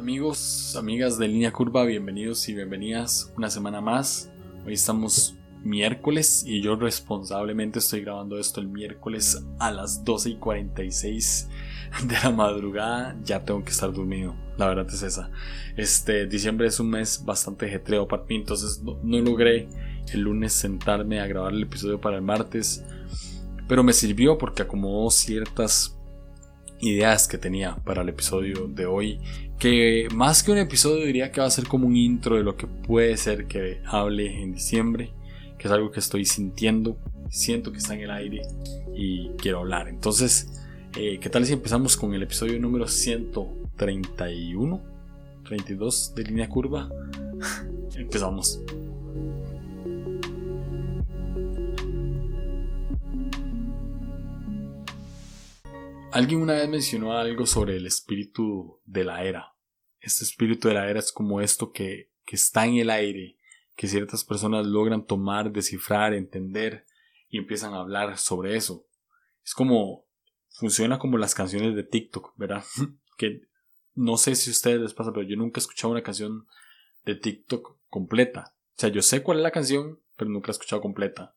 Amigos, amigas de Línea Curva, bienvenidos y bienvenidas una semana más. Hoy estamos miércoles y yo responsablemente estoy grabando esto el miércoles a las 12 y 46 de la madrugada. Ya tengo que estar dormido, la verdad es esa. Este diciembre es un mes bastante jetreo para mí, entonces no, no logré el lunes sentarme a grabar el episodio para el martes, pero me sirvió porque acomodó ciertas ideas que tenía para el episodio de hoy que más que un episodio diría que va a ser como un intro de lo que puede ser que hable en diciembre que es algo que estoy sintiendo siento que está en el aire y quiero hablar. Entonces eh, qué tal si empezamos con el episodio número 131 32 de línea curva. Empezamos Alguien una vez mencionó algo sobre el espíritu de la era. Este espíritu de la era es como esto que, que está en el aire, que ciertas personas logran tomar, descifrar, entender y empiezan a hablar sobre eso. Es como, funciona como las canciones de TikTok, ¿verdad? que no sé si a ustedes les pasa, pero yo nunca he escuchado una canción de TikTok completa. O sea, yo sé cuál es la canción, pero nunca la he escuchado completa.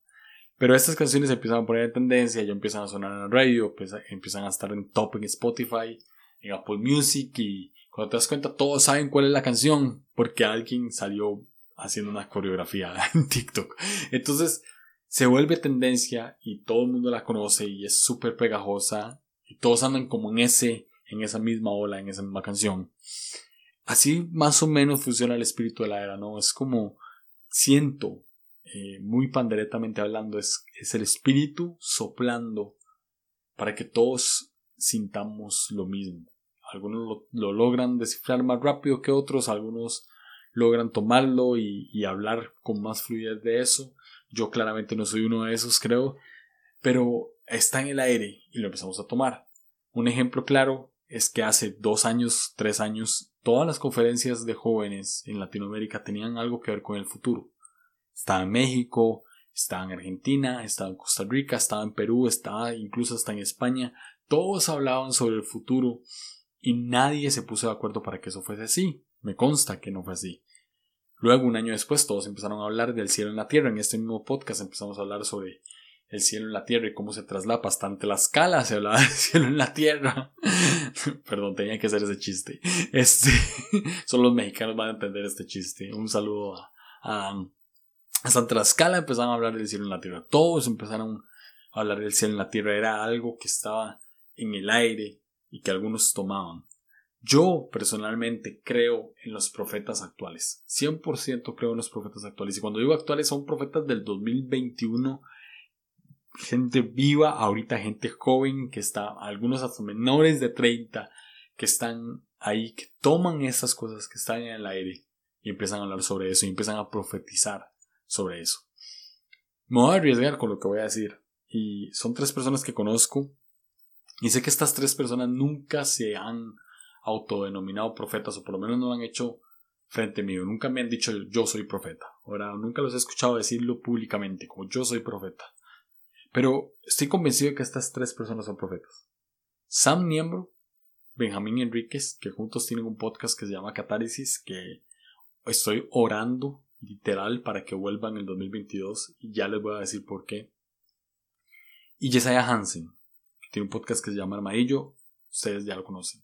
Pero estas canciones empiezan a poner en tendencia, ya empiezan a sonar en la radio, pues, empiezan a estar en top en Spotify, en Apple Music y cuando te das cuenta todos saben cuál es la canción porque alguien salió haciendo una coreografía en TikTok. Entonces se vuelve tendencia y todo el mundo la conoce y es súper pegajosa y todos andan como en ese, en esa misma ola, en esa misma canción. Así más o menos funciona el espíritu de la era, ¿no? Es como siento eh, muy panderetamente hablando, es, es, el espíritu soplando para que todos sintamos lo mismo. Algunos lo, logran descifrar más rápido que otros, algunos logran tomarlo y, y, hablar con más fluidez de eso. Yo claramente no soy uno de esos, creo, pero está en el aire y lo empezamos a tomar. Un ejemplo claro es que hace dos años, tres años, todas las conferencias de jóvenes en Latinoamérica tenían algo que ver con el futuro. Estaba en México, estaba en Argentina, estaba en Costa Rica, estaba en Perú, estaba incluso hasta en España. Todos hablaban sobre el futuro y nadie se puso de acuerdo para que eso fuese así. Me consta que no fue así. Luego, un año después, todos empezaron a hablar del cielo en la tierra. En este mismo podcast empezamos a hablar sobre el cielo en la tierra y cómo se traslapa hasta la escala se hablaba del cielo en la tierra. Perdón, tenía que hacer ese chiste. Este, solo los mexicanos van a entender este chiste. Un saludo a hasta Tlaxcala empezaron a hablar del cielo en la tierra. Todos empezaron a hablar del cielo en la tierra. Era algo que estaba en el aire y que algunos tomaban. Yo personalmente creo en los profetas actuales. 100% creo en los profetas actuales. Y cuando digo actuales son profetas del 2021. Gente viva, ahorita gente joven que está, algunos hasta menores de 30 que están ahí, que toman esas cosas que están en el aire y empiezan a hablar sobre eso y empiezan a profetizar sobre eso. Me voy a arriesgar con lo que voy a decir. Y son tres personas que conozco. Y sé que estas tres personas nunca se han autodenominado profetas, o por lo menos no lo han hecho frente mío. Nunca me han dicho yo soy profeta. Ahora, nunca los he escuchado decirlo públicamente, como yo soy profeta. Pero estoy convencido de que estas tres personas son profetas. Sam Niembro, Benjamín Enríquez, que juntos tienen un podcast que se llama Catárisis, que estoy orando literal para que vuelvan en el 2022 y ya les voy a decir por qué. Y Jesiah Hansen, que tiene un podcast que se llama Armadillo, ustedes ya lo conocen.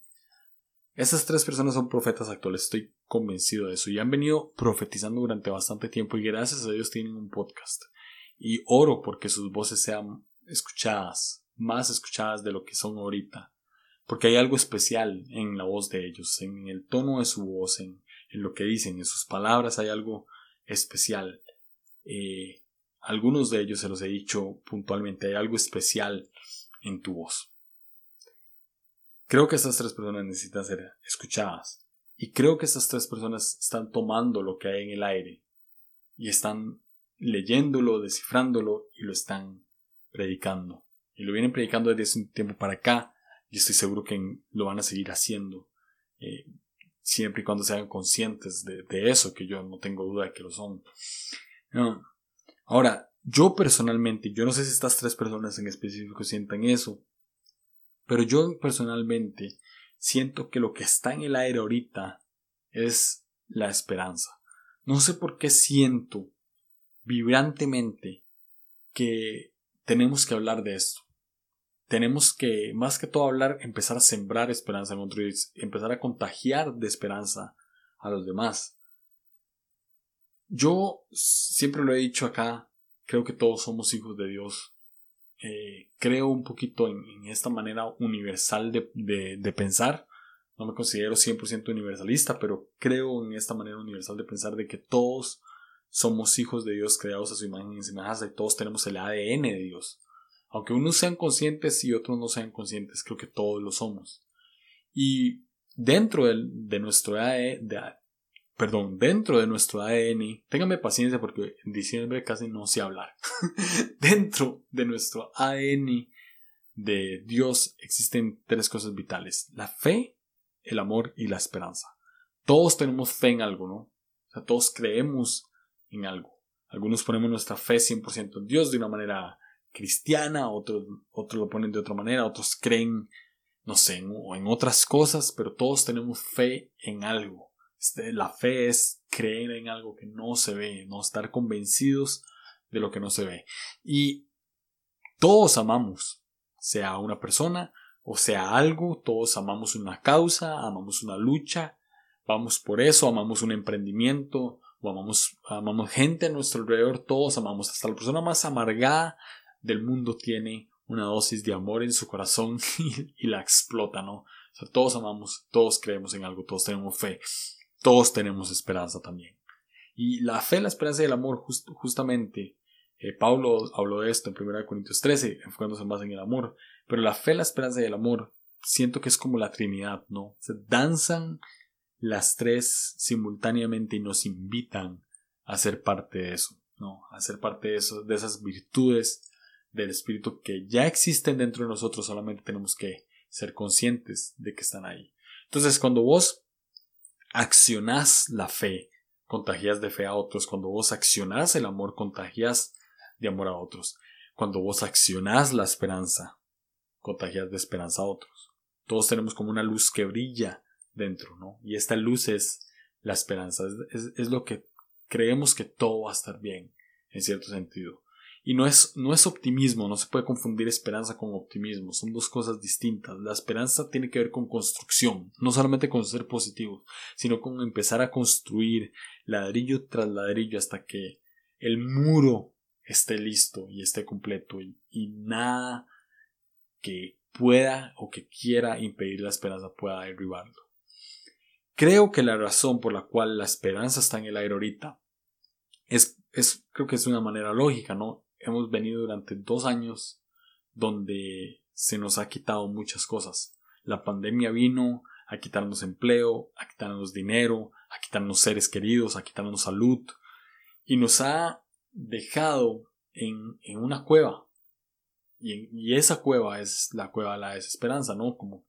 Estas tres personas son profetas actuales, estoy convencido de eso y han venido profetizando durante bastante tiempo y gracias a Dios tienen un podcast. Y oro porque sus voces sean escuchadas, más escuchadas de lo que son ahorita. Porque hay algo especial en la voz de ellos, en el tono de su voz, en lo que dicen, en sus palabras hay algo especial. Eh, algunos de ellos se los he dicho puntualmente, hay algo especial en tu voz. Creo que estas tres personas necesitan ser escuchadas. Y creo que estas tres personas están tomando lo que hay en el aire y están leyéndolo, descifrándolo y lo están predicando. Y lo vienen predicando desde un tiempo para acá y estoy seguro que lo van a seguir haciendo. Eh, siempre y cuando sean conscientes de, eso, que yo no tengo duda de que lo son. Ahora, yo personalmente, yo no sé si estas tres personas en específico sientan eso, pero yo personalmente siento que lo que está en el aire ahorita es la esperanza. No sé por qué siento vibrantemente que tenemos que hablar de esto. Tenemos que, más que todo hablar, empezar a sembrar esperanza en otros, empezar a contagiar de esperanza a los demás. Yo siempre lo he dicho acá, creo que todos somos hijos de Dios. Eh, creo un poquito en, esta manera universal de, pensar. No me considero 100% universalista, pero creo en esta manera universal de pensar de que todos somos hijos de Dios creados a su imagen y semejanza y todos tenemos el ADN de Dios. Aunque unos sean conscientes y otros no sean conscientes, creo que todos lo somos. Y dentro de, nuestro ADN, perdón, dentro de nuestro ADN, téngame paciencia porque en diciembre casi no sé hablar. dentro de nuestro ADN de Dios existen tres cosas vitales: la fe, el amor y la esperanza. Todos tenemos fe en algo, ¿no? O sea, todos creemos en algo. Algunos ponemos nuestra fe 100% en Dios de una manera cristiana, otros, lo ponen de otra manera, otros creen, no sé, en, en otras cosas, pero todos tenemos fe en algo. Este, la fe es creer en algo que no se ve, no estar convencidos de lo que no se ve. Y todos amamos, sea una persona o sea algo, todos amamos una causa, amamos una lucha, vamos por eso, amamos un emprendimiento, o amamos, amamos gente a nuestro alrededor, todos amamos, hasta la persona más amargada del mundo tiene una dosis de amor en su corazón y, la explota, ¿no? O sea, todos amamos, todos creemos en algo, todos tenemos fe, todos tenemos esperanza también. Y la fe, la esperanza y el amor, justamente, eh, Pablo habló de esto en 1 Corintios 13, enfocándose más en el amor, pero la fe, la esperanza y el amor, siento que es como la Trinidad, ¿no? Se danzan las tres simultáneamente y nos invitan a ser parte de eso, ¿no? A ser parte de eso, de esas virtudes del Espíritu que ya existen dentro de nosotros, solamente tenemos que ser conscientes de que están ahí. Entonces, cuando vos accionás la fe, contagias de fe a otros. Cuando vos accionás el amor, contagias de amor a otros. Cuando vos accionás la esperanza, contagias de esperanza a otros. Todos tenemos como una luz que brilla dentro, ¿no? Y esta luz es la esperanza, es lo que creemos que todo va a estar bien, en cierto sentido. Y no es, no es optimismo, no se puede confundir esperanza con optimismo, son dos cosas distintas. La esperanza tiene que ver con construcción, no solamente con ser positivo, sino con empezar a construir ladrillo tras ladrillo hasta que el muro esté listo y esté completo y, y nada que pueda o que quiera impedir la esperanza pueda derribarlo. Creo que la razón por la cual la esperanza está en el aire ahorita es, es creo que es una manera lógica, ¿no? Hemos venido durante dos años donde se nos ha quitado muchas cosas. La pandemia vino a quitarnos empleo, a quitarnos dinero, a quitarnos seres queridos, a quitarnos salud y nos ha dejado en, una cueva. Y, y, esa cueva es la cueva de la desesperanza, ¿no? Como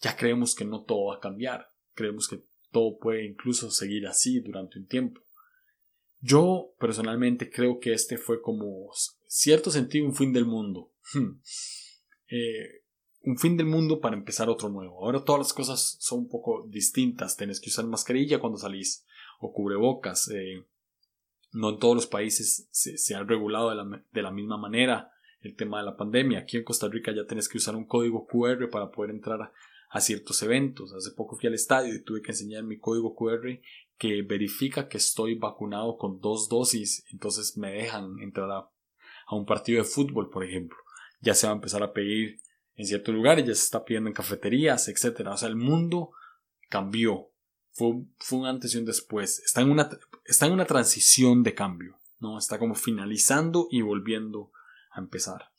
ya creemos que no todo va a cambiar, creemos que todo puede incluso seguir así durante un tiempo. Yo personalmente creo que este fue como cierto sentido un fin del mundo. Hmm. Eh, un fin del mundo para empezar otro nuevo. Ahora todas las cosas son un poco distintas. Tienes que usar mascarilla cuando salís o cubrebocas. Eh, no en todos los países se, ha regulado de la, de la, misma manera el tema de la pandemia. Aquí en Costa Rica ya tienes que usar un código QR para poder entrar a, ciertos eventos. Hace poco fui al estadio y tuve que enseñar mi código QR que verifica que estoy vacunado con dos dosis, entonces me dejan entrar a, un partido de fútbol, por ejemplo. Ya se va a empezar a pedir en ciertos lugares, ya se está pidiendo en cafeterías, etc. O sea, el mundo cambió. Fue, fue un antes y un después. Está en, una, está en una transición de cambio, ¿no? Está como finalizando y volviendo a empezar.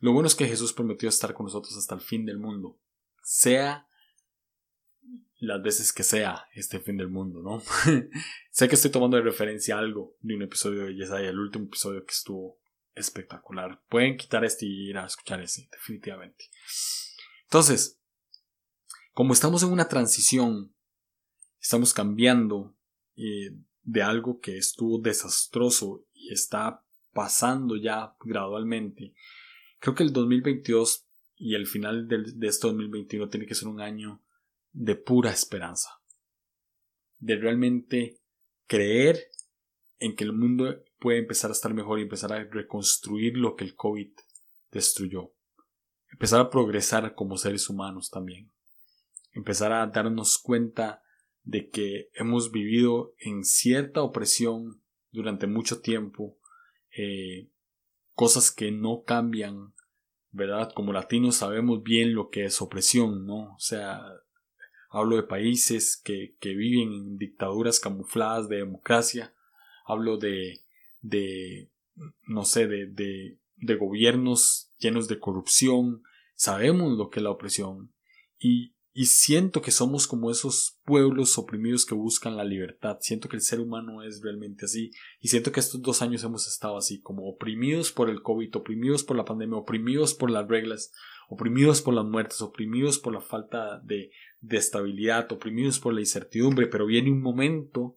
Lo bueno es que Jesús prometió estar con nosotros hasta el fin del mundo. Sea las veces que sea este fin del mundo, ¿no? sé que estoy tomando de referencia algo de un episodio de Yesaya, el último episodio que estuvo espectacular. Pueden quitar este y ir a escuchar ese, definitivamente. Entonces, como estamos en una transición, estamos cambiando eh, de algo que estuvo desastroso y está pasando ya gradualmente. Creo que el 2022 y el final de, de este 2021 tiene que ser un año de pura esperanza. de realmente creer en que el mundo puede empezar a estar mejor y empezar a reconstruir lo que el COVID destruyó. Empezar a progresar como seres humanos también. Empezar a darnos cuenta de que hemos vivido en cierta opresión durante mucho tiempo, eh, cosas que no cambian, ¿verdad? Como latinos sabemos bien lo que es opresión, ¿no? O sea, hablo de países que, que viven en dictaduras camufladas de democracia, hablo de, de no sé, de, de, de gobiernos llenos de corrupción, sabemos lo que es la opresión y, y siento que somos como esos pueblos oprimidos que buscan la libertad. Siento que el ser humano es realmente así. Y siento que estos dos años hemos estado así, como oprimidos por el COVID, oprimidos por la pandemia, oprimidos por las reglas, oprimidos por las muertes, oprimidos por la falta de, de estabilidad, oprimidos por la incertidumbre. Pero viene un momento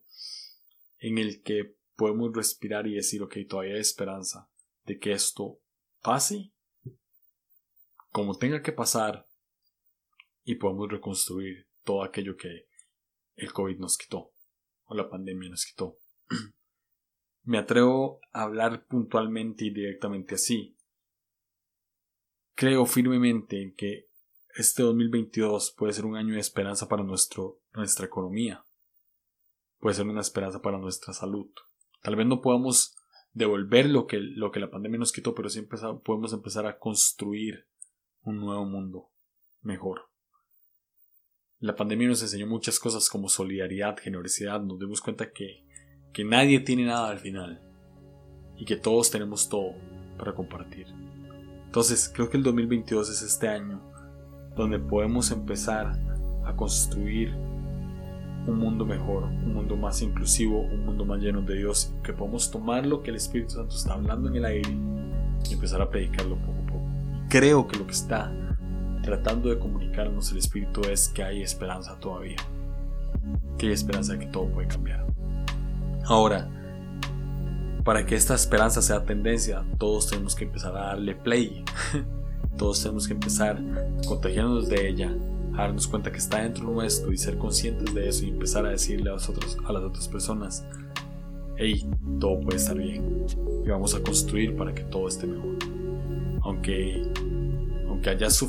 en el que podemos respirar y decir, ok, todavía hay esperanza de que esto pase como tenga que pasar y podemos reconstruir todo aquello que el COVID nos quitó o la pandemia nos quitó. Me atrevo a hablar puntualmente y directamente así. Creo firmemente en que este 2022 puede ser un año de esperanza para nuestro, nuestra economía. Puede ser una esperanza para nuestra salud. Tal vez no podamos devolver lo que, lo que la pandemia nos quitó, pero sí podemos empezar a construir un nuevo mundo mejor. La pandemia nos enseñó muchas cosas como solidaridad, generosidad, nos dimos cuenta que, que nadie tiene nada al final y que todos tenemos todo para compartir. Entonces, creo que el 2022 es este año donde podemos empezar a construir un mundo mejor, un mundo más inclusivo, un mundo más lleno de Dios, que podemos tomar lo que el Espíritu Santo está hablando en el aire y empezar a predicarlo poco a poco. creo que lo que está tratando de comunicarnos el Espíritu es que hay esperanza todavía. Que hay esperanza de que todo puede cambiar. Ahora, para que esta esperanza sea tendencia, todos tenemos que empezar a darle play. todos tenemos que empezar a contagiarnos de ella, a darnos cuenta que está dentro nuestro y ser conscientes de eso y empezar a decirle a, nosotros, a las otras personas, hey, todo puede estar bien y vamos a construir para que todo esté mejor. Aunque que hayas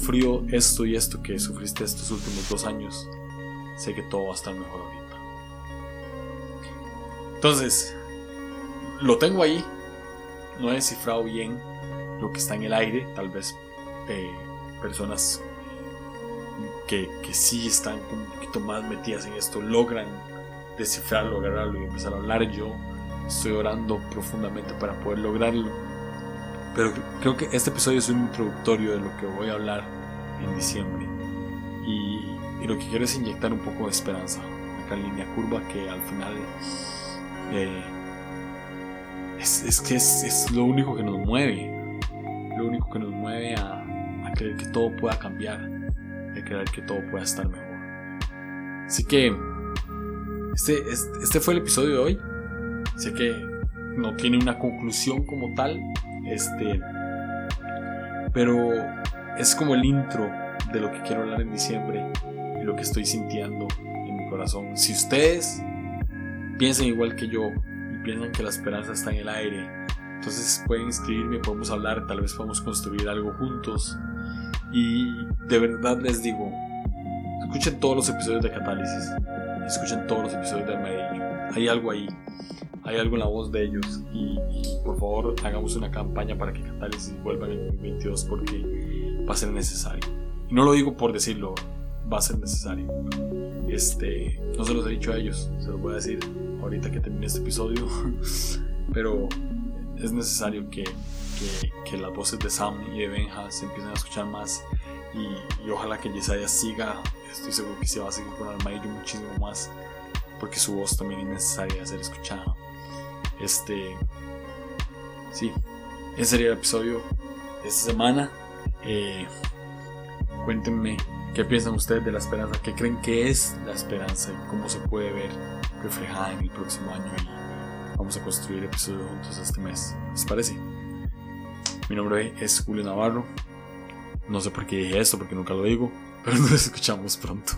esto y esto que sufriste estos últimos dos años, sé que todo va a estar mejor ahorita. Entonces, lo tengo ahí, no he descifrado bien lo que está en el aire, tal vez eh, personas que, que sí están un poquito más metidas en esto logran descifrarlo, agarrarlo y empezar a hablar. Yo estoy orando profundamente para poder lograrlo pero creo que este episodio es un introductorio de lo que voy a hablar en diciembre. Y, lo que quiero es inyectar un poco de esperanza. Acá en línea curva que al final eh, es, que es, lo único que nos mueve. Lo único que nos mueve a, creer que todo pueda cambiar. A creer que todo pueda estar mejor. Así que este, este fue el episodio de hoy. Sé que no tiene una conclusión como tal, este, pero es como el intro de lo que quiero hablar en diciembre y lo que estoy sintiendo en mi corazón. Si ustedes piensan igual que yo y piensan que la esperanza está en el aire, entonces pueden inscribirme, podemos hablar, tal vez podamos construir algo juntos. Y de verdad les digo, escuchen todos los episodios de Catálisis, escuchen todos los episodios de Medellín. Hay algo ahí hay algo en la voz de ellos y, por favor hagamos una campaña para que Catálisis vuelva en el 2022 porque va a ser necesario. No lo digo por decirlo, va a ser necesario. Este, no se los he dicho a ellos, se los voy a decir ahorita que termine este episodio, pero es necesario que, que, las voces de Sam y de Benja se empiecen a escuchar más y, ojalá que Yesaya siga, estoy seguro que se va a seguir con Armadillo muchísimo más porque su voz también es necesaria ser escuchada. Este. Sí, ese sería el episodio de esta semana. Eh, cuéntenme qué piensan ustedes de la esperanza, qué creen que es la esperanza y cómo se puede ver reflejada en el próximo año. Y vamos a construir episodios juntos este mes. ¿Les parece? Mi nombre es Julio Navarro. No sé por qué dije esto, porque nunca lo digo, pero nos escuchamos pronto.